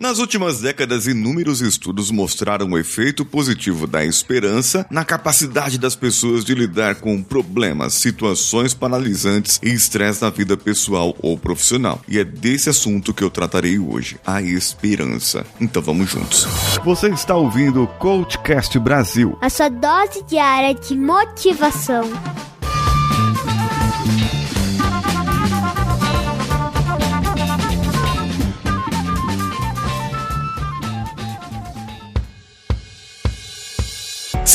Nas últimas décadas, inúmeros estudos mostraram o efeito positivo da esperança na capacidade das pessoas de lidar com problemas, situações paralisantes e estresse na vida pessoal ou profissional. E é desse assunto que eu tratarei hoje, a esperança. Então vamos juntos. Você está ouvindo o Coachcast Brasil a sua dose diária de motivação.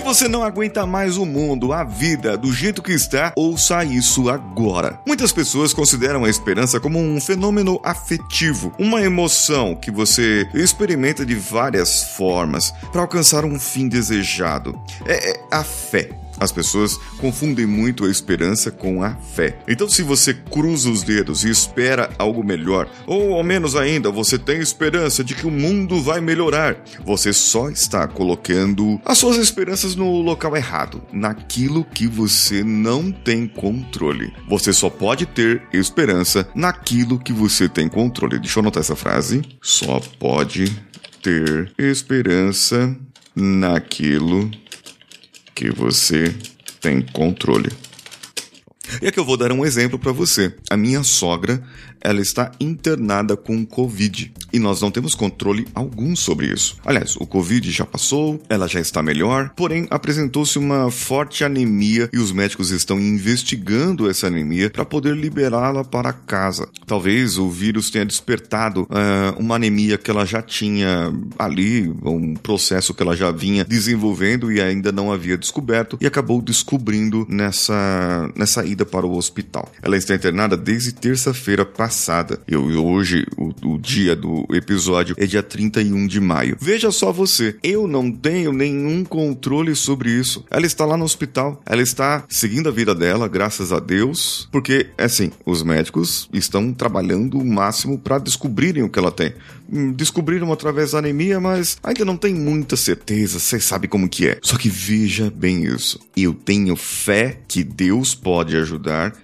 Se você não aguenta mais o mundo, a vida, do jeito que está, ouça isso agora. Muitas pessoas consideram a esperança como um fenômeno afetivo, uma emoção que você experimenta de várias formas para alcançar um fim desejado. É, é a fé. As pessoas confundem muito a esperança com a fé. Então, se você cruza os dedos e espera algo melhor, ou ao menos ainda você tem esperança de que o mundo vai melhorar, você só está colocando as suas esperanças no local errado, naquilo que você não tem controle. Você só pode ter esperança naquilo que você tem controle. Deixa eu anotar essa frase. Só pode ter esperança naquilo que você tem controle. E aqui eu vou dar um exemplo para você. A minha sogra ela está internada com Covid e nós não temos controle algum sobre isso. Aliás, o Covid já passou, ela já está melhor, porém apresentou-se uma forte anemia e os médicos estão investigando essa anemia para poder liberá-la para casa. Talvez o vírus tenha despertado uh, uma anemia que ela já tinha ali, um processo que ela já vinha desenvolvendo e ainda não havia descoberto e acabou descobrindo nessa, nessa ida para o hospital. Ela está internada desde terça-feira passada. Eu, hoje, o, o dia do episódio é dia 31 de maio. Veja só você, eu não tenho nenhum controle sobre isso. Ela está lá no hospital, ela está seguindo a vida dela, graças a Deus, porque, assim, os médicos estão trabalhando o máximo para descobrirem o que ela tem. Hum, descobriram através da anemia, mas ainda não tem muita certeza, você sabe como que é. Só que veja bem isso. Eu tenho fé que Deus pode ajudar,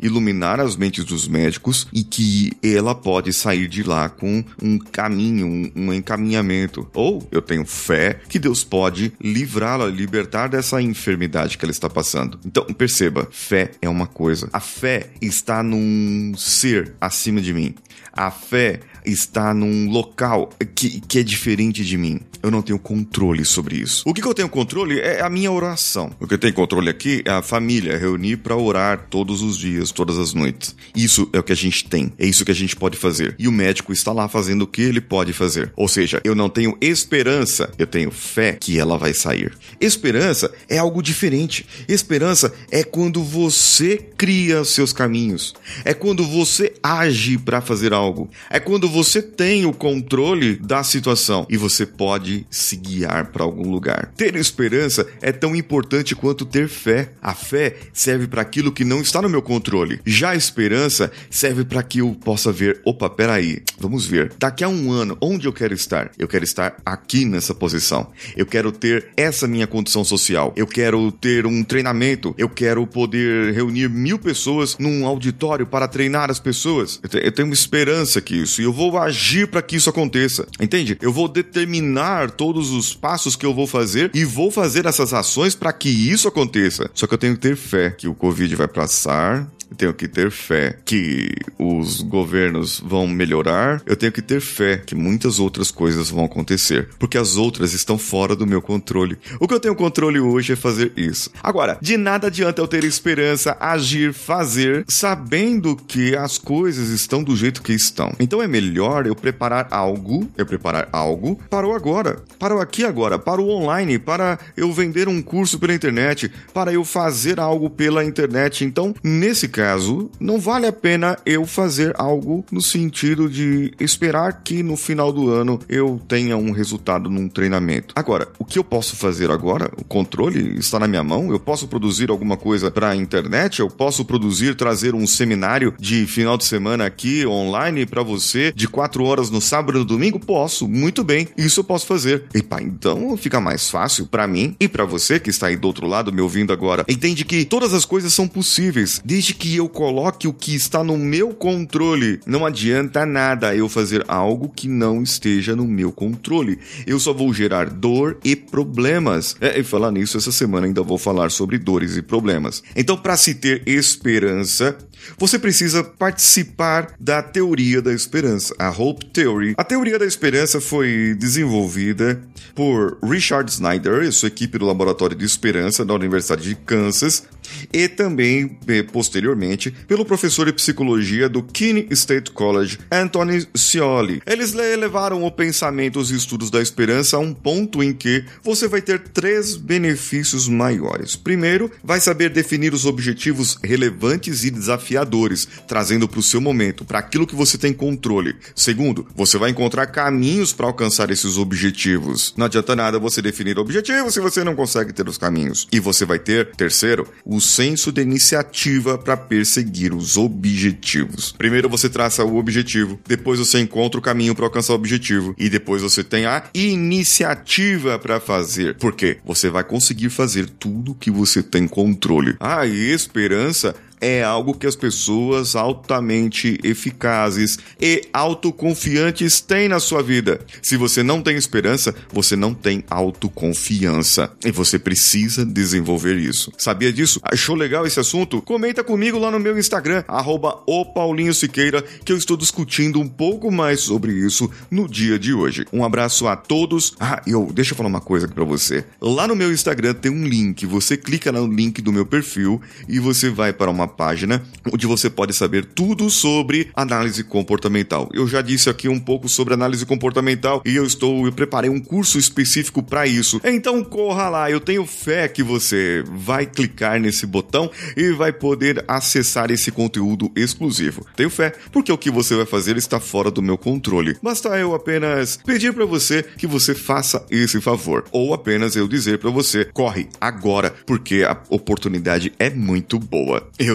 iluminar as mentes dos médicos e que ela pode sair de lá com um caminho, um, um encaminhamento. Ou eu tenho fé que Deus pode livrá-la, libertar dessa enfermidade que ela está passando. Então, perceba, fé é uma coisa. A fé está num ser acima de mim. A fé está num local que, que é diferente de mim. Eu não tenho controle sobre isso. O que, que eu tenho controle é a minha oração. O que eu tenho controle aqui é a família, reunir para orar todos os dias, todas as noites. Isso é o que a gente tem. É isso que a gente pode fazer. E o médico está lá fazendo o que ele pode fazer. Ou seja, eu não tenho esperança, eu tenho fé que ela vai sair. Esperança é algo diferente. Esperança é quando você cria seus caminhos. É quando você age para fazer algo. É quando você tem o controle da situação e você pode se guiar para algum lugar. Ter esperança é tão importante quanto ter fé. A fé serve para aquilo que não está no meu controle. Já a esperança serve para que eu possa ver, opa, peraí, vamos ver. Daqui a um ano, onde eu quero estar? Eu quero estar aqui nessa posição. Eu quero ter essa minha condição social. Eu quero ter um treinamento. Eu quero poder reunir mil pessoas num auditório para treinar as pessoas. Eu tenho esperança que isso. E eu vou agir para que isso aconteça. Entende? Eu vou determinar todos os passos que eu vou fazer e vou fazer essas ações para que isso aconteça. Só que eu tenho que ter fé que o Covid vai passar, celular eu tenho que ter fé que os governos vão melhorar, eu tenho que ter fé que muitas outras coisas vão acontecer, porque as outras estão fora do meu controle. O que eu tenho controle hoje é fazer isso. Agora, de nada adianta eu ter esperança, agir, fazer, sabendo que as coisas estão do jeito que estão. Então é melhor eu preparar algo, eu preparar algo para o agora, para o aqui agora, para o online, para eu vender um curso pela internet, para eu fazer algo pela internet. Então, nesse caso, não vale a pena eu fazer algo no sentido de esperar que no final do ano eu tenha um resultado num treinamento. Agora, o que eu posso fazer agora? O controle está na minha mão? Eu posso produzir alguma coisa para a internet? Eu posso produzir, trazer um seminário de final de semana aqui online para você de quatro horas no sábado e no domingo? Posso, muito bem. Isso eu posso fazer. E pá, então fica mais fácil para mim e para você que está aí do outro lado me ouvindo agora. Entende que todas as coisas são possíveis desde que que eu coloque o que está no meu controle. Não adianta nada eu fazer algo que não esteja no meu controle. Eu só vou gerar dor e problemas. É, e falar nisso, essa semana ainda vou falar sobre dores e problemas. Então, para se ter esperança, você precisa participar da teoria da esperança, a Hope Theory. A teoria da esperança foi desenvolvida por Richard Snyder e sua equipe do Laboratório de Esperança da Universidade de Kansas e também, eh, posteriormente, pelo professor de psicologia do Keene State College, Anthony Scioli. Eles levaram o pensamento e os estudos da esperança a um ponto em que você vai ter três benefícios maiores. Primeiro, vai saber definir os objetivos relevantes e desafiadores, trazendo para o seu momento, para aquilo que você tem controle. Segundo, você vai encontrar caminhos para alcançar esses objetivos. Não adianta nada você definir objetivos se você não consegue ter os caminhos. E você vai ter, terceiro, o senso de iniciativa para perseguir os objetivos. Primeiro você traça o objetivo, depois você encontra o caminho para alcançar o objetivo e depois você tem a iniciativa para fazer. Por quê? Você vai conseguir fazer tudo que você tem controle. Ah, e esperança é algo que as pessoas altamente eficazes e autoconfiantes têm na sua vida. Se você não tem esperança, você não tem autoconfiança. E você precisa desenvolver isso. Sabia disso? Achou legal esse assunto? Comenta comigo lá no meu Instagram, arroba Siqueira, que eu estou discutindo um pouco mais sobre isso no dia de hoje. Um abraço a todos. Ah, eu deixa eu falar uma coisa aqui pra você. Lá no meu Instagram tem um link. Você clica no link do meu perfil e você vai para uma página onde você pode saber tudo sobre análise comportamental. Eu já disse aqui um pouco sobre análise comportamental e eu estou eu preparei um curso específico para isso. Então corra lá, eu tenho fé que você vai clicar nesse botão e vai poder acessar esse conteúdo exclusivo. Tenho fé, porque o que você vai fazer está fora do meu controle. Basta eu apenas pedir para você que você faça esse favor ou apenas eu dizer para você, corre agora, porque a oportunidade é muito boa.